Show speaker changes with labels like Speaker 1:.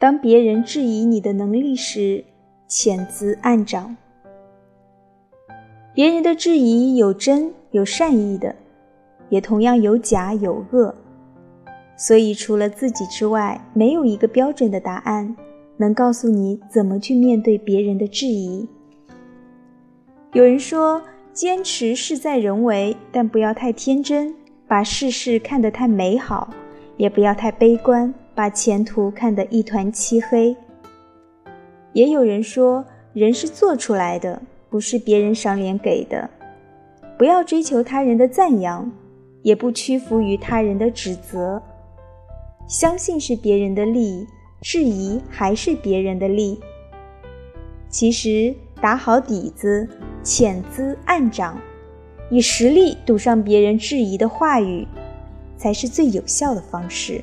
Speaker 1: 当别人质疑你的能力时，潜滋暗长。别人的质疑有真有善意的，也同样有假有恶。所以，除了自己之外，没有一个标准的答案能告诉你怎么去面对别人的质疑。有人说，坚持事在人为，但不要太天真，把世事看得太美好；也不要太悲观，把前途看得一团漆黑。也有人说，人是做出来的，不是别人赏脸给的。不要追求他人的赞扬，也不屈服于他人的指责。相信是别人的利，质疑还是别人的利。其实打好底子，潜滋暗长，以实力堵上别人质疑的话语，才是最有效的方式。